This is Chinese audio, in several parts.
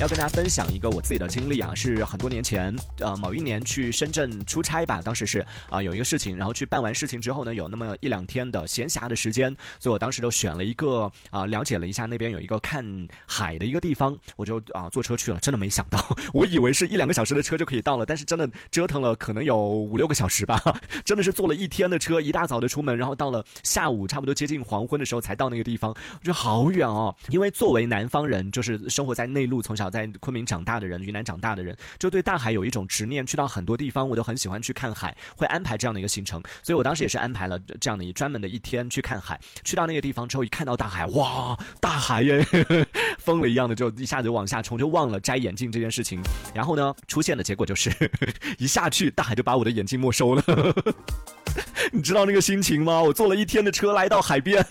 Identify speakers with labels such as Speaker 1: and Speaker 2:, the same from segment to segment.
Speaker 1: 要跟大家分享一个我自己的经历啊，是很多年前，呃，某一年去深圳出差吧，当时是啊有一个事情，然后去办完事情之后呢，有那么一两天的闲暇的时间，所以我当时就选了一个啊，了解了一下那边有一个看海的一个地方，我就啊坐车去了，真的没想到，我以为是一两个小时的车就可以到了，但是真的折腾了可能有五六个小时吧，真的是坐了一天的车，一大早的出门，然后到了下午差不多接近黄昏的时候才到那个地方，我觉得好远哦。因为作为南方人，就是生活在内陆，从小在昆明长大的人，云南长大的人，就对大海有一种执念。去到很多地方，我都很喜欢去看海，会安排这样的一个行程。所以我当时也是安排了这样的一专门的一天去看海。去到那个地方之后，一看到大海，哇，大海耶，疯了一样的就一下子往下冲，就忘了摘眼镜这件事情。然后呢，出现的结果就是 一下去，大海就把我的眼镜没收了。你知道那个心情吗？我坐了一天的车来到海边，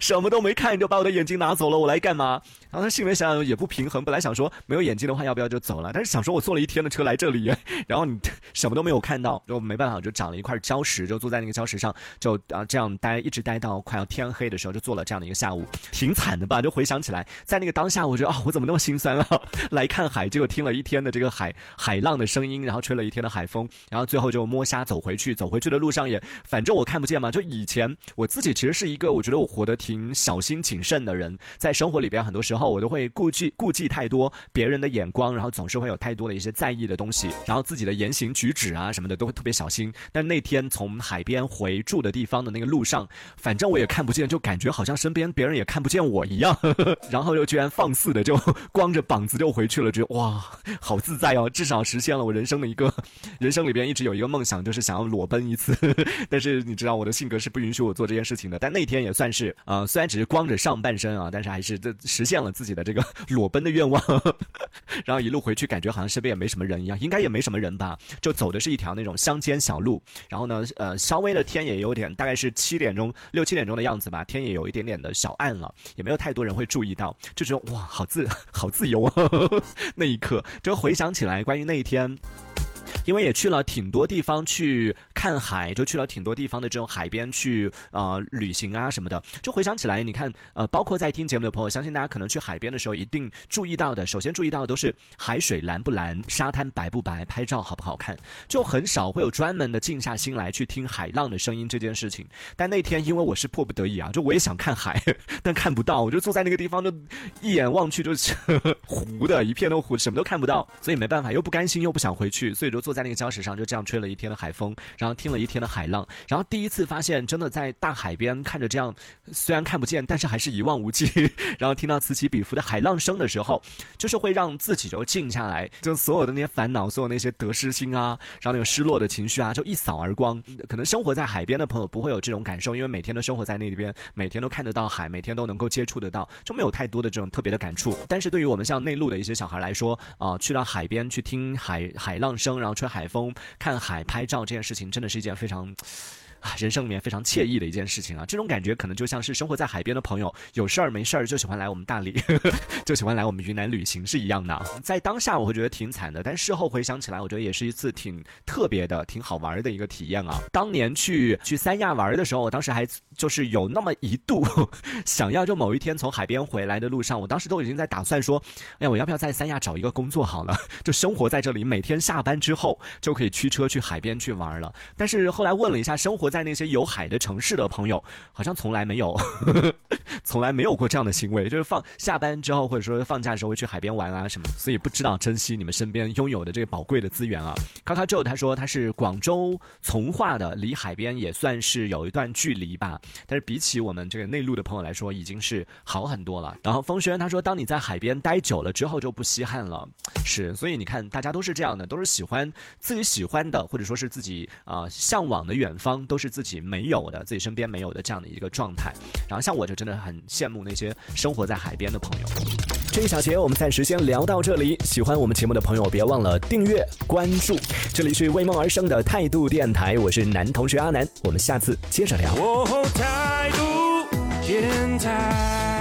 Speaker 1: 什么都没看就把我的眼睛拿走了，我来干嘛？然后他心里面想想也不平衡，本来想说没有眼镜的话要不要就走了，但是想说我坐了一天的车来这里，然后你 什么都没有看到，就没办法，就长了一块礁石，就坐在那个礁石上，就啊这样待，一直待到快要天黑的时候，就坐了这样的一个下午，挺惨的吧？就回想起来，在那个当下，我觉得啊，我怎么那么心酸啊？来看海，结果听了一天的这个海海浪的声音，然后吹了一天的海风，然后最后就摸虾走回去，走回去的路上也。反正我看不见嘛，就以前我自己其实是一个，我觉得我活得挺挺小心谨慎的人，在生活里边很多时候我都会顾忌顾忌太多别人的眼光，然后总是会有太多的一些在意的东西，然后自己的言行举止啊什么的都会特别小心。但那天从海边回住的地方的那个路上，反正我也看不见，就感觉好像身边别人也看不见我一样，然后又居然放肆的就光着膀子就回去了，觉得哇，好自在哦，至少实现了我人生的一个人生里边一直有一个梦想，就是想要裸奔一次。但是你知道我的性格是不允许我做这件事情的，但那天也算是啊，虽然只是光着上半身啊，但是还是这实现了自己的这个 裸奔的愿望。然后一路回去，感觉好像身边也没什么人一样，应该也没什么人吧？就走的是一条那种乡间小路。然后呢，呃，稍微的天也有点，大概是七点钟、六七点钟的样子吧，天也有一点点的小暗了，也没有太多人会注意到，就觉得哇，好自 好自由啊！那一刻，就回想起来关于那一天。因为也去了挺多地方去看海，就去了挺多地方的这种海边去呃旅行啊什么的。就回想起来，你看呃，包括在听节目的朋友，相信大家可能去海边的时候一定注意到的，首先注意到的都是海水蓝不蓝，沙滩白不白，拍照好不好看，就很少会有专门的静下心来去听海浪的声音这件事情。但那天因为我是迫不得已啊，就我也想看海，但看不到，我就坐在那个地方，就一眼望去就是糊的，一片都糊，什么都看不到，所以没办法，又不甘心，又不想回去，所以就坐在。在那个礁石上就这样吹了一天的海风，然后听了一天的海浪，然后第一次发现真的在大海边看着这样，虽然看不见，但是还是一望无际。然后听到此起彼伏的海浪声的时候，就是会让自己就静下来，就所有的那些烦恼，所有那些得失心啊，然后那种失落的情绪啊，就一扫而光。可能生活在海边的朋友不会有这种感受，因为每天都生活在那里边，每天都看得到海，每天都能够接触得到，就没有太多的这种特别的感触。但是对于我们像内陆的一些小孩来说啊，去到海边去听海海浪声，然后吹。海风、看海、拍照这件事情，真的是一件非常。啊，人生里面非常惬意的一件事情啊！这种感觉可能就像是生活在海边的朋友，有事儿没事儿就喜欢来我们大理，就喜欢来我们云南旅行是一样的。在当下我会觉得挺惨的，但事后回想起来，我觉得也是一次挺特别的、挺好玩的一个体验啊！当年去去三亚玩的时候，我当时还就是有那么一度 想要，就某一天从海边回来的路上，我当时都已经在打算说，哎呀，我要不要在三亚找一个工作好了，就生活在这里，每天下班之后就可以驱车去海边去玩了。但是后来问了一下生活。在那些有海的城市的朋友，好像从来没有，从来没有过这样的行为，就是放下班之后，或者说放假的时候会去海边玩啊什么，所以不知道珍惜你们身边拥有的这个宝贵的资源啊。卡卡 Joe 他说他是广州从化的，离海边也算是有一段距离吧，但是比起我们这个内陆的朋友来说，已经是好很多了。然后风轩他说，当你在海边待久了之后就不稀罕了，是，所以你看大家都是这样的，都是喜欢自己喜欢的，或者说是自己啊向往的远方，都。是自己没有的，自己身边没有的这样的一个状态。然后像我就真的很羡慕那些生活在海边的朋友。这一小节我们暂时先聊到这里。喜欢我们节目的朋友，别忘了订阅关注。这里是为梦而生的态度电台，我是男同学阿南。我们下次接着聊。态度电台。